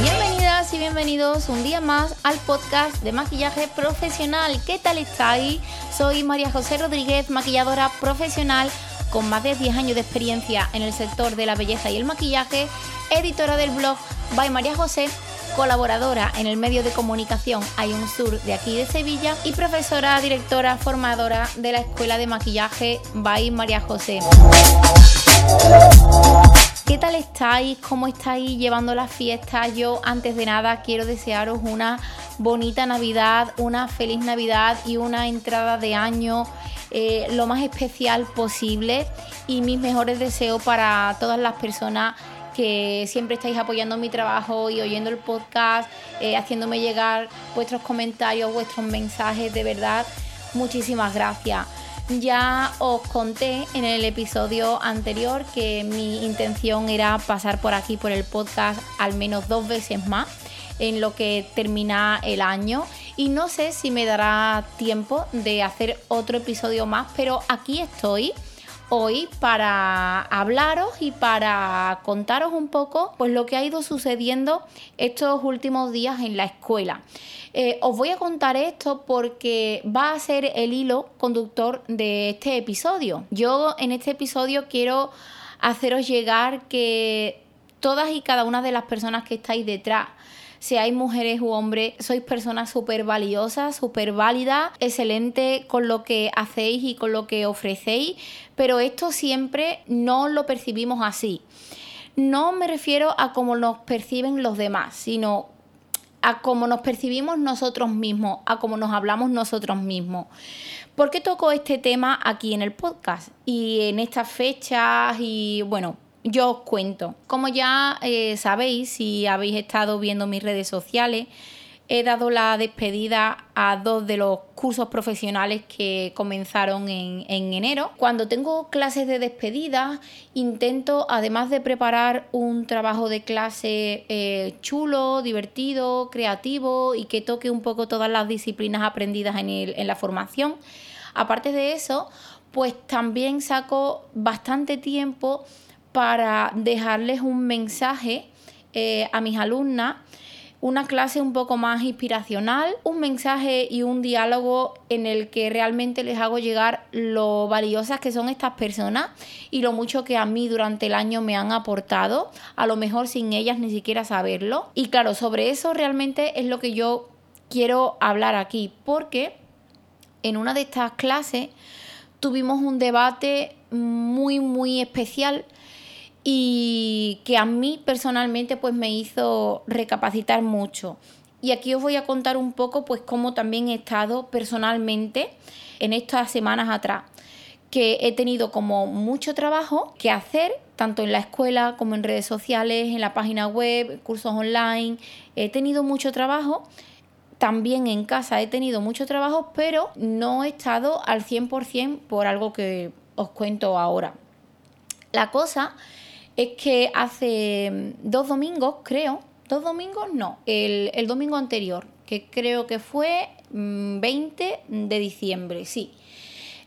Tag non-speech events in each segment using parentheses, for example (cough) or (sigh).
Bienvenidas y bienvenidos un día más al podcast de maquillaje profesional. ¿Qué tal estáis? Soy María José Rodríguez, maquilladora profesional con más de 10 años de experiencia en el sector de la belleza y el maquillaje, editora del blog By María José, colaboradora en el medio de comunicación Hay un Sur de aquí de Sevilla y profesora, directora, formadora de la Escuela de Maquillaje By María José. ¿Qué tal estáis? ¿Cómo estáis llevando las fiestas? Yo antes de nada quiero desearos una bonita Navidad, una feliz Navidad y una entrada de año eh, lo más especial posible y mis mejores deseos para todas las personas que siempre estáis apoyando mi trabajo y oyendo el podcast, eh, haciéndome llegar vuestros comentarios, vuestros mensajes, de verdad, muchísimas gracias. Ya os conté en el episodio anterior que mi intención era pasar por aquí por el podcast al menos dos veces más en lo que termina el año y no sé si me dará tiempo de hacer otro episodio más, pero aquí estoy hoy para hablaros y para contaros un poco pues lo que ha ido sucediendo estos últimos días en la escuela. Eh, os voy a contar esto porque va a ser el hilo conductor de este episodio. Yo en este episodio quiero haceros llegar que todas y cada una de las personas que estáis detrás seáis mujeres u hombres, sois personas súper valiosas, súper válidas, excelente con lo que hacéis y con lo que ofrecéis, pero esto siempre no lo percibimos así. No me refiero a cómo nos perciben los demás, sino a cómo nos percibimos nosotros mismos, a cómo nos hablamos nosotros mismos. ¿Por qué toco este tema aquí en el podcast y en estas fechas? Y bueno, yo os cuento. Como ya eh, sabéis, si habéis estado viendo mis redes sociales, he dado la despedida a dos de los cursos profesionales que comenzaron en, enero. Cuando tengo clases de despedida, intento, además de preparar un trabajo de clase eh, chulo, divertido, creativo y que toque un poco todas las disciplinas aprendidas en, en la formación, aparte de eso, pues también saco bastante tiempo para dejarles un mensaje eh, a mis alumnas una clase un poco más inspiracional, un mensaje y un diálogo en el que realmente les hago llegar lo valiosas que son estas personas y lo mucho que a mí durante el año me han aportado, a lo mejor sin ellas ni siquiera saberlo. Y claro, sobre eso realmente es lo que yo quiero hablar aquí, porque en una de estas clases tuvimos un debate muy, muy especial y que a mí personalmente pues me hizo recapacitar mucho. Y aquí os voy a contar un poco pues cómo también he estado personalmente en estas semanas atrás, que he tenido como mucho trabajo que hacer, tanto en la escuela como en redes sociales, en la página web, cursos online, he tenido mucho trabajo. También en casa he tenido mucho trabajo, pero no he estado al 100% por algo que os cuento ahora. La cosa es que hace mm, dos domingos, creo, dos domingos no, el, domingo anterior, que creo que fue 20 mm, de diciembre, sí.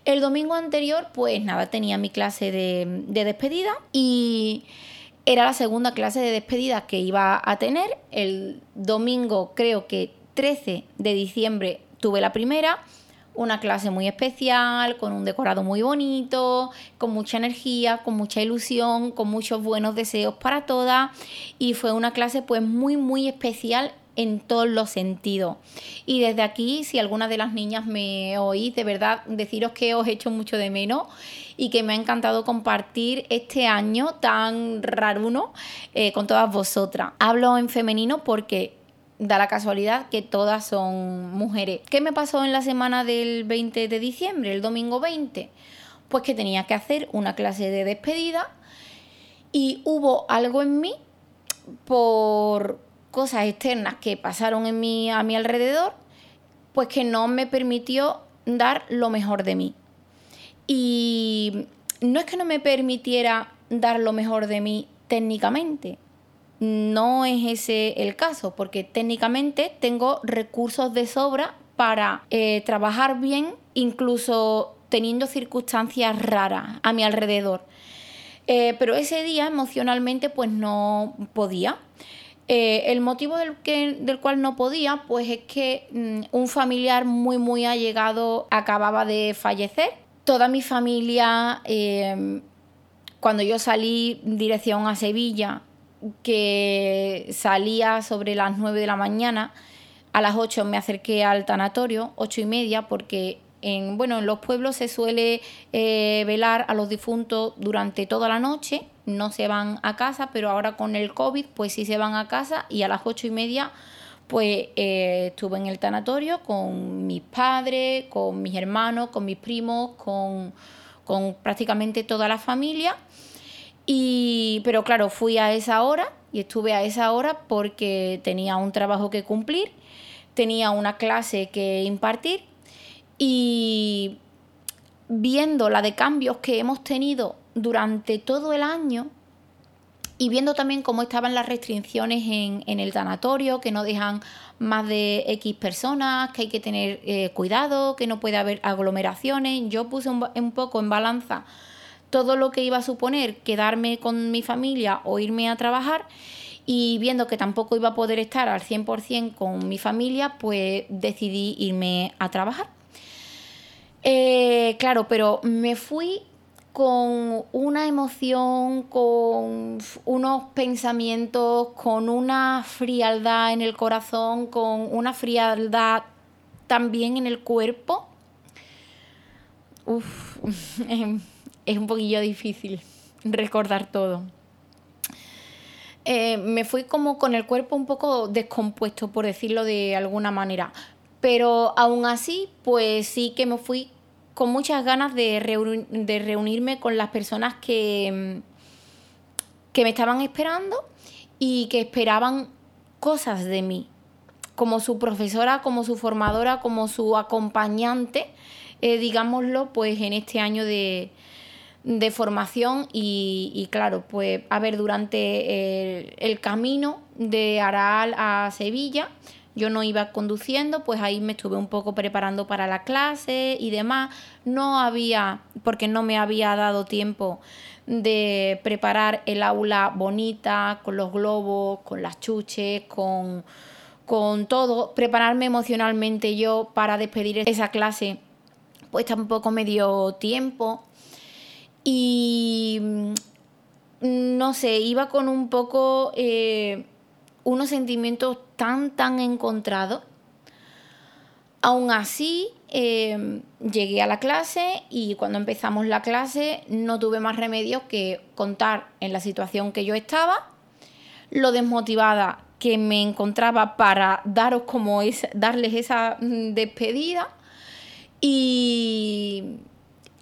El domingo anterior, pues nada, tenía mi clase de, de despedida y era la segunda clase de despedida que iba a tener. El domingo, creo que 13 de diciembre, tuve la primera una clase muy especial, con un decorado muy bonito, con mucha energía, con mucha ilusión, con muchos buenos deseos para todas y fue una clase pues muy muy especial en todos los sentidos. Y desde aquí, si alguna de las niñas me oís, de verdad, deciros que os echo mucho de menos y que me ha encantado compartir este año tan raruno eh, con todas vosotras. Hablo en femenino porque da la casualidad que todas son mujeres. ¿Qué me pasó en la semana del 20 de diciembre, el domingo 20? Pues que tenía que hacer una clase de despedida y hubo algo en mí por cosas externas que pasaron en mí, a mi alrededor, pues que no me permitió dar lo mejor de mí. Y no es que no me permitiera dar lo mejor de mí técnicamente, no es ese el caso, porque técnicamente tengo recursos de sobra para eh, trabajar bien, incluso teniendo circunstancias raras a mi alrededor. Eh, pero ese día emocionalmente pues no podía. Eh, el motivo del, que, del cual no podía pues es que mm, un familiar muy muy allegado acababa de fallecer. Toda mi familia, cuando yo salí dirección a Sevilla, que salía sobre las 9 de la mañana, a las 8 me acerqué al tanatorio, 8 y media, porque en, bueno, en los pueblos se suele eh, velar a los difuntos durante toda la noche, no se van a casa, pero ahora con el COVID, pues sí se van a casa. Y a las 8 y media pues eh, estuve en el tanatorio con mis padres, con mis hermanos, con mis primos, con, con prácticamente toda la familia. Y, pero claro, fui a esa hora y estuve a esa hora porque tenía un trabajo que cumplir, tenía una clase que impartir y viendo la de cambios que hemos tenido durante todo el año y viendo también cómo estaban las restricciones en, el tanatorio, que no dejan más de X personas, que hay que tener eh, cuidado, que no puede haber aglomeraciones, yo puse un poco en balanza todo lo que iba a suponer quedarme con mi familia o irme a trabajar y viendo que tampoco iba a poder estar al 100% con mi familia, pues decidí irme a trabajar. Eh, claro, pero me fui con una emoción, con unos pensamientos, con una frialdad en el corazón, con una frialdad también en el cuerpo. Uf, (laughs) em, es un poquillo difícil recordar todo. Eh, me fui como con el cuerpo un poco descompuesto, por decirlo de alguna manera. Pero aún así, pues sí que me fui con muchas ganas de, reunirme con las personas que, que me estaban esperando y que esperaban cosas de mí, como su profesora, como su formadora, como su acompañante, eh, digámoslo, pues en este año de, de formación y, claro, pues a ver, durante el, camino de Araal a Sevilla, yo no iba conduciendo, pues ahí me estuve un poco preparando para la clase y demás. No había, porque no me había dado tiempo de preparar el aula bonita, con los globos, con las chuches, con, con todo, prepararme emocionalmente yo para despedir esa clase, pues tampoco me dio tiempo. Y mm, no sé, iba con un poco eh, unos sentimientos tan, tan encontrados. Aún así, em, llegué a la clase y cuando empezamos la clase no tuve más remedio que contar en la situación que yo estaba, lo desmotivada que me encontraba para daros como es, darles esa mm, despedida y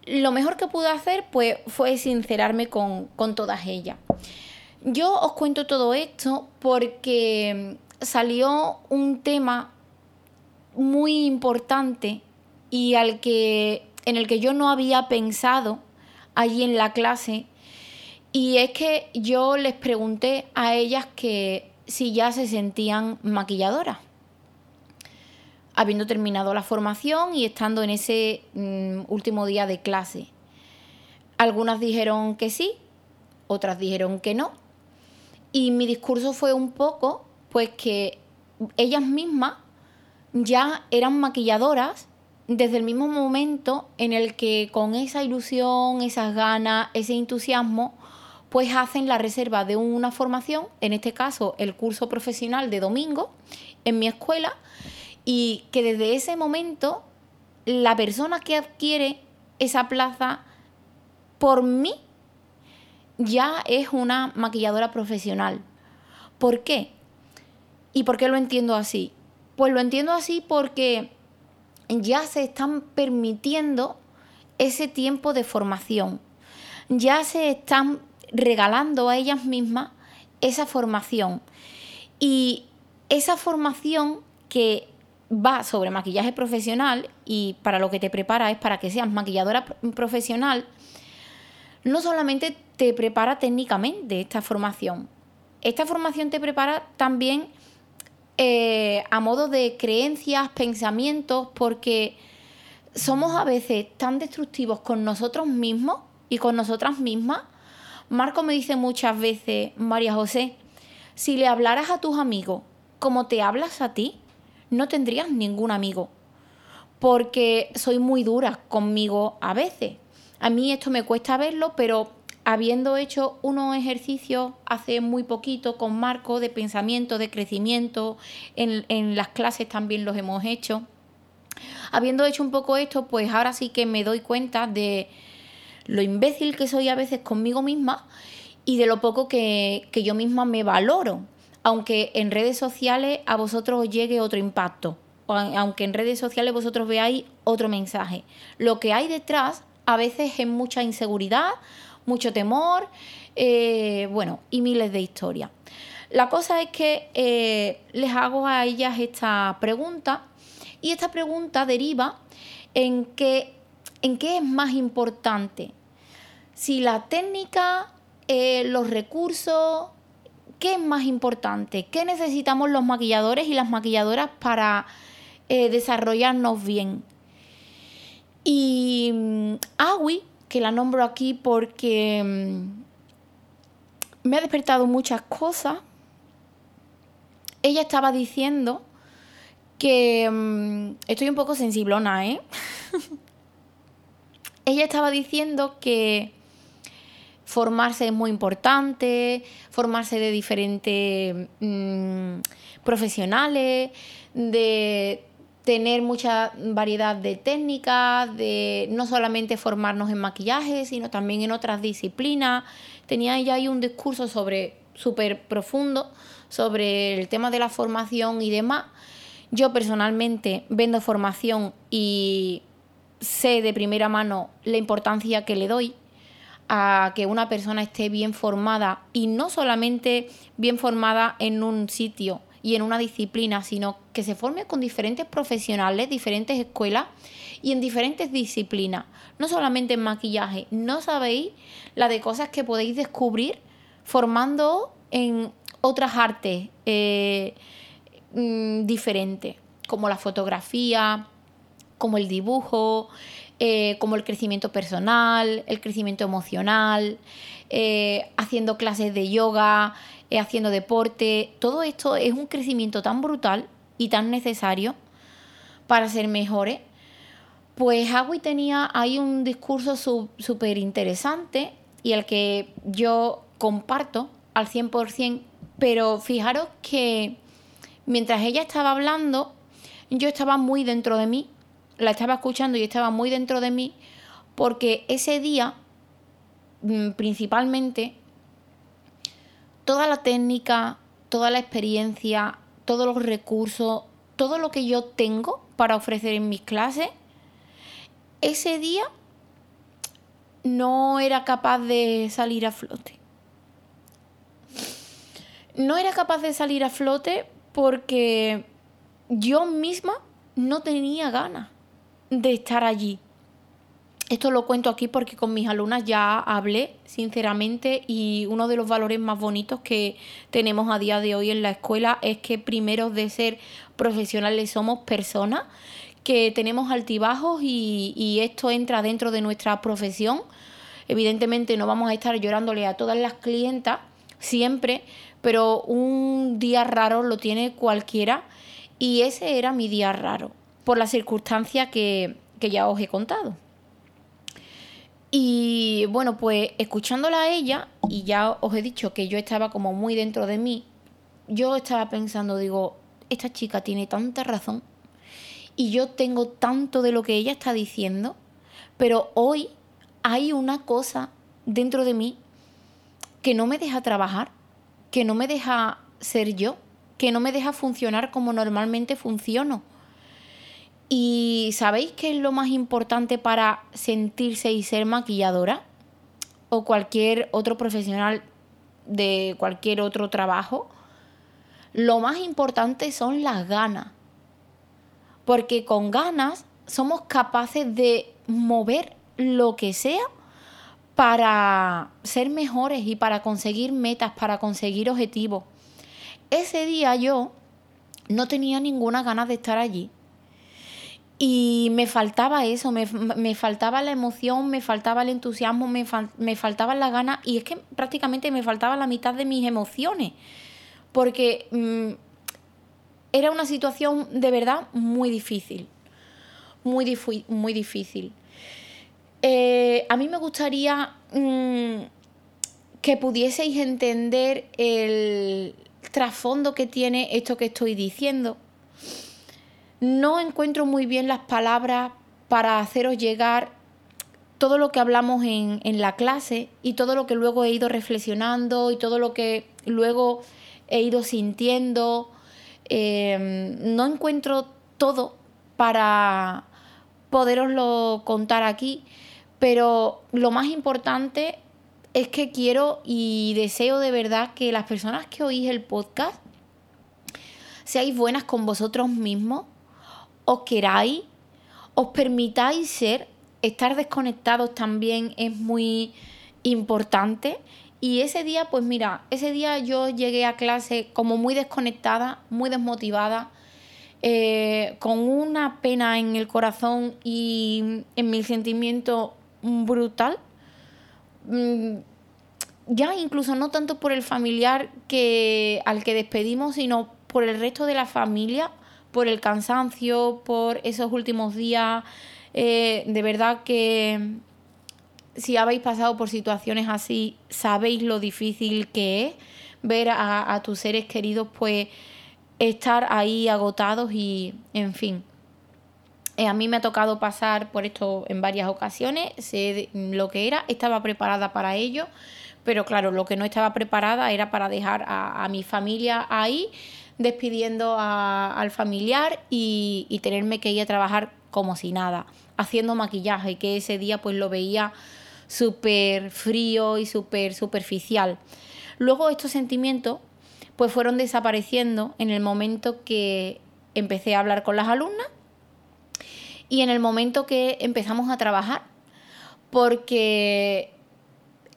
lo mejor que pude hacer pues, fue sincerarme con, todas ellas. Yo os cuento todo esto porque salió un tema muy importante y al que, en el que yo no había pensado allí en la clase. Y es que yo les pregunté a ellas que si ya se sentían maquilladoras habiendo terminado la formación y estando en ese mm, último día de clase. Algunas dijeron que sí, otras dijeron que no. Y mi discurso fue un poco, pues que ellas mismas ya eran maquilladoras desde el mismo momento en el que con esa ilusión, esas ganas, ese entusiasmo, pues hacen la reserva de una formación, en este caso el curso profesional de domingo, en mi escuela, y que desde ese momento la persona que adquiere esa plaza por mí ya es una maquilladora profesional. ¿Por qué? ¿Y por qué lo entiendo así? Pues lo entiendo así porque ya se están permitiendo ese tiempo de formación. Ya se están regalando a ellas mismas esa formación. Y esa formación que va sobre maquillaje profesional y para lo que te prepara es para que seas maquilladora profesional, no solamente te prepara técnicamente esta formación, esta formación te prepara también eh, a modo de creencias, pensamientos, porque somos a veces tan destructivos con nosotros mismos y con nosotras mismas. Marco me dice muchas veces, María José, si le hablaras a tus amigos como te hablas a ti, no tendrías ningún amigo. Porque soy muy dura conmigo a veces. A mí esto me cuesta verlo, pero habiendo hecho unos ejercicios hace muy poquito con Marco de pensamiento, de crecimiento, en, en las clases también los hemos hecho habiendo hecho un poco esto, pues ahora sí que me doy cuenta de lo imbécil que soy a veces conmigo misma y de lo poco que, yo misma me valoro. Aunque en redes sociales a vosotros os llegue otro impacto, aunque en redes sociales vosotros veáis otro mensaje. Lo que hay detrás a veces es mucha inseguridad, mucho temor, eh, bueno, y miles de historias. La cosa es que eh, les hago a ellas esta pregunta y esta pregunta deriva en en qué es más importante. Si la técnica, eh, los recursos, ¿qué es más importante? ¿Qué necesitamos los maquilladores y las maquilladoras para eh, desarrollarnos bien? Y mm, Awi, que la nombro aquí porque mm, me ha despertado muchas cosas, ella estaba diciendo que mm, estoy un poco sensiblona, ¿eh? (laughs) Ella estaba diciendo que formarse es muy importante, formarse de diferentes mm, profesionales, de tener mucha variedad de técnicas, de no solamente formarnos en maquillaje, sino también en otras disciplinas. Tenía ella ahí un discurso sobre súper profundo sobre el tema de la formación y demás. Yo personalmente vendo formación y sé de primera mano la importancia que le doy a que una persona esté bien formada y no solamente bien formada en un sitio y en una disciplina, sino que se forme con diferentes profesionales, diferentes escuelas y en diferentes disciplinas, no solamente en maquillaje. No sabéis la de cosas que podéis descubrir formando en otras artes. Eh, Mm, diferente, como la fotografía, como el dibujo, eh, como el crecimiento personal, el crecimiento emocional, eh, haciendo clases de yoga, eh, haciendo deporte. Todo esto es un crecimiento tan brutal y tan necesario para ser mejores. Pues Agui tenía ahí un discurso súper interesante y el que yo comparto al 100%, pero fijaros que mientras ella estaba hablando, yo estaba muy dentro de mí, la estaba escuchando y estaba muy dentro de mí, porque ese día, mm, principalmente, toda la técnica, toda la experiencia, todos los recursos, todo lo que yo tengo para ofrecer en mis clases, ese día no era capaz de salir a flote. No era capaz de salir a flote porque yo misma no tenía ganas de estar allí. Esto lo cuento aquí porque con mis alumnas ya hablé sinceramente y uno de los valores más bonitos que tenemos a día de hoy en la escuela es que primero de ser profesionales somos personas que tenemos altibajos y, y esto entra dentro de nuestra profesión. Evidentemente no vamos a estar llorándole a todas las clientas siempre, pero un día raro lo tiene cualquiera y ese era mi día raro, por la circunstancia que, ya os he contado. Y bueno, pues escuchándola a ella, y ya os he dicho que yo estaba como muy dentro de mí, yo estaba pensando, digo, esta chica tiene tanta razón y yo tengo tanto de lo que ella está diciendo, pero hoy hay una cosa dentro de mí que no me deja trabajar que no me deja ser yo, que no me deja funcionar como normalmente funciono. ¿Y sabéis qué es lo más importante para sentirse y ser maquilladora? O cualquier otro profesional de cualquier otro trabajo. Lo más importante son las ganas. Porque con ganas somos capaces de mover lo que sea para ser mejores y para conseguir metas, para conseguir objetivos. Ese día yo no tenía ninguna ganas de estar allí. Y me faltaba eso, me, faltaba la emoción, me faltaba el entusiasmo, me, me faltaban las ganas y es que prácticamente me faltaba la mitad de mis emociones. Porque mm, era una situación de verdad muy difícil. Muy, muy difícil. Eh, a mí me gustaría mm, que pudieseis entender el trasfondo que tiene esto que estoy diciendo. No encuentro muy bien las palabras para haceros llegar todo lo que hablamos en, la clase y todo lo que luego he ido reflexionando y todo lo que luego he ido sintiendo. Em, no encuentro todo para poderoslo contar aquí, pero lo más importante es que quiero y deseo de verdad que las personas que oís el podcast seáis buenas con vosotros mismos, os queráis, os permitáis ser, estar desconectados también es muy importante. Y ese día, pues mira, ese día yo llegué a clase como muy desconectada, muy desmotivada, eh, con una pena en el corazón y en mi sentimiento brutal. Mm, ya incluso no tanto por el familiar que, al que despedimos, sino por el resto de la familia, por el cansancio, por esos últimos días. Eh, de verdad que si habéis pasado por situaciones así, sabéis lo difícil que es ver a, a tus seres queridos pues estar ahí agotados y en fin. Eh, a mí me ha tocado pasar por esto en varias ocasiones, sé lo que era, estaba preparada para ello, pero claro, lo que no estaba preparada era para dejar a, mi familia ahí, despidiendo al familiar y, tenerme que ir a trabajar como si nada, haciendo maquillaje, que ese día pues lo veía súper frío y súper superficial. Luego estos sentimientos pues fueron desapareciendo en el momento que empecé a hablar con las alumnas y en el momento que empezamos a trabajar, porque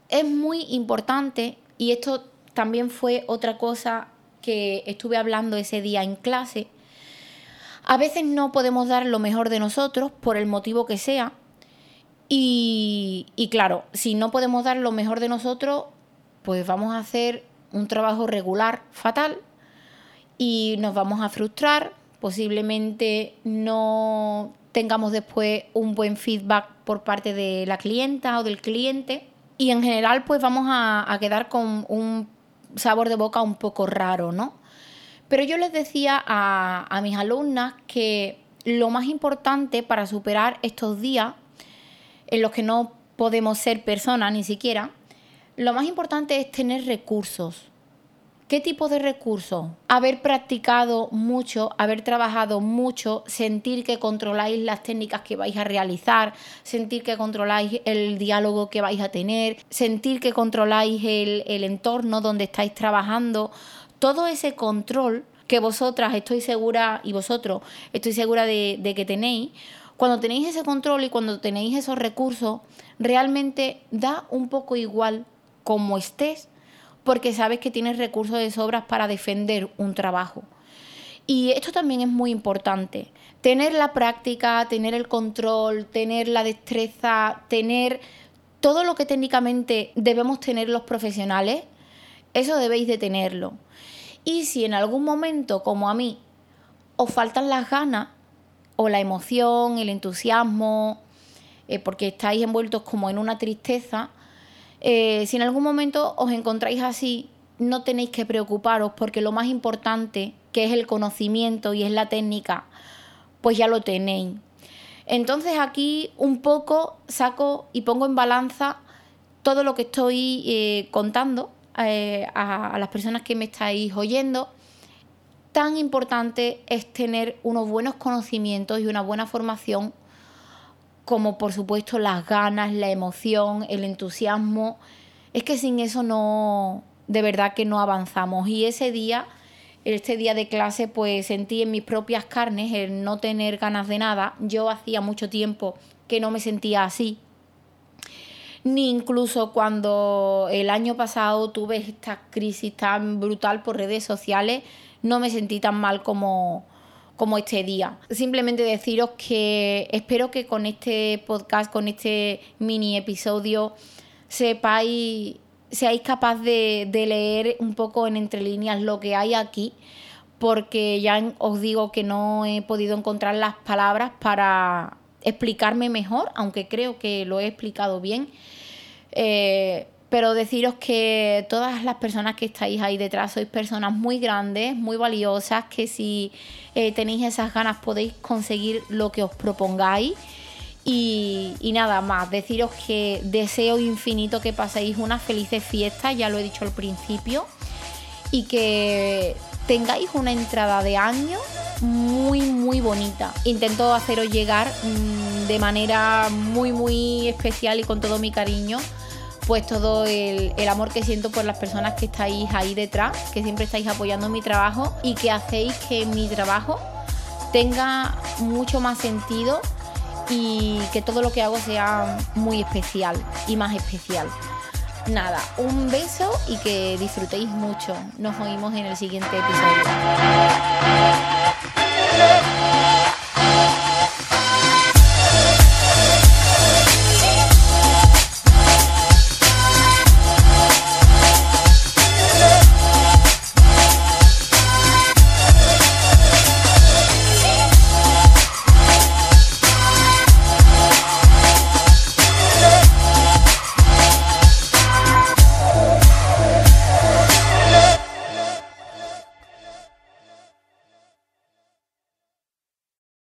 es muy importante, y esto también fue otra cosa que estuve hablando ese día en clase, a veces no podemos dar lo mejor de nosotros por el motivo que sea. Y, claro, si no podemos dar lo mejor de nosotros, pues vamos a hacer un trabajo regular fatal y nos vamos a frustrar, posiblemente no tengamos después un buen feedback por parte de la clienta o del cliente. Y en general, pues vamos a, quedar con un sabor de boca un poco raro, ¿no? Pero yo les decía a, a mis alumnas que lo más importante para superar estos días en los que no podemos ser personas ni siquiera, lo más importante es tener recursos. ¿Qué tipo de recursos? Haber practicado mucho, haber trabajado mucho, sentir que controláis las técnicas que vais a realizar, sentir que controláis el diálogo que vais a tener, sentir que controláis el, entorno donde estáis trabajando. Todo ese control que vosotras estoy segura y vosotros estoy segura de, de que tenéis, cuando tenéis ese control y cuando tenéis esos recursos, realmente da un poco igual como estés porque sabes que tienes recursos de sobras para defender un trabajo. Y esto también es muy importante. Tener la práctica, tener el control, tener la destreza, tener todo lo que técnicamente debemos tener los profesionales, eso debéis de tenerlo. Y si en algún momento, como a mí, os faltan las ganas o la emoción, el entusiasmo, eh, porque estáis envueltos como en una tristeza, eh, si en algún momento os encontráis así, no tenéis que preocuparos porque lo más importante, que es el conocimiento y es la técnica, pues ya lo tenéis. Entonces aquí un poco saco y pongo en balanza todo lo que estoy eh, contando eh, a las personas que me estáis oyendo. Tan importante es tener unos buenos conocimientos y una buena formación como por supuesto las ganas, la emoción, el entusiasmo. Es que sin eso no, de verdad que no avanzamos. Y ese día, este día de clase, pues sentí en mis propias carnes el no tener ganas de nada. Yo hacía mucho tiempo que no me sentía así. Ni incluso cuando el año pasado tuve esta crisis tan brutal por redes sociales, no me sentí tan mal como, como este día. Simplemente deciros que espero que con este podcast, con este mini episodio, sepáis, seáis capaz de, de leer un poco en entre líneas lo que hay aquí, porque ya os digo que no he podido encontrar las palabras para explicarme mejor, aunque creo que lo he explicado bien. Eh, pero deciros que todas las personas que estáis ahí detrás sois personas muy grandes, muy valiosas, que si eh, tenéis esas ganas podéis conseguir lo que os propongáis. Y, nada más, deciros que deseo infinito que paséis unas felices fiestas, ya lo he dicho al principio, y que tengáis una entrada de año muy, muy bonita. Intento haceros llegar mmm, de manera muy, muy especial y con todo mi cariño pues todo el, el, amor que siento por las personas que estáis ahí detrás, que siempre estáis apoyando mi trabajo y que hacéis que mi trabajo tenga mucho más sentido y que todo lo que hago sea muy especial y más especial. Nada, un beso y que disfrutéis mucho. Nos oímos en el siguiente episodio.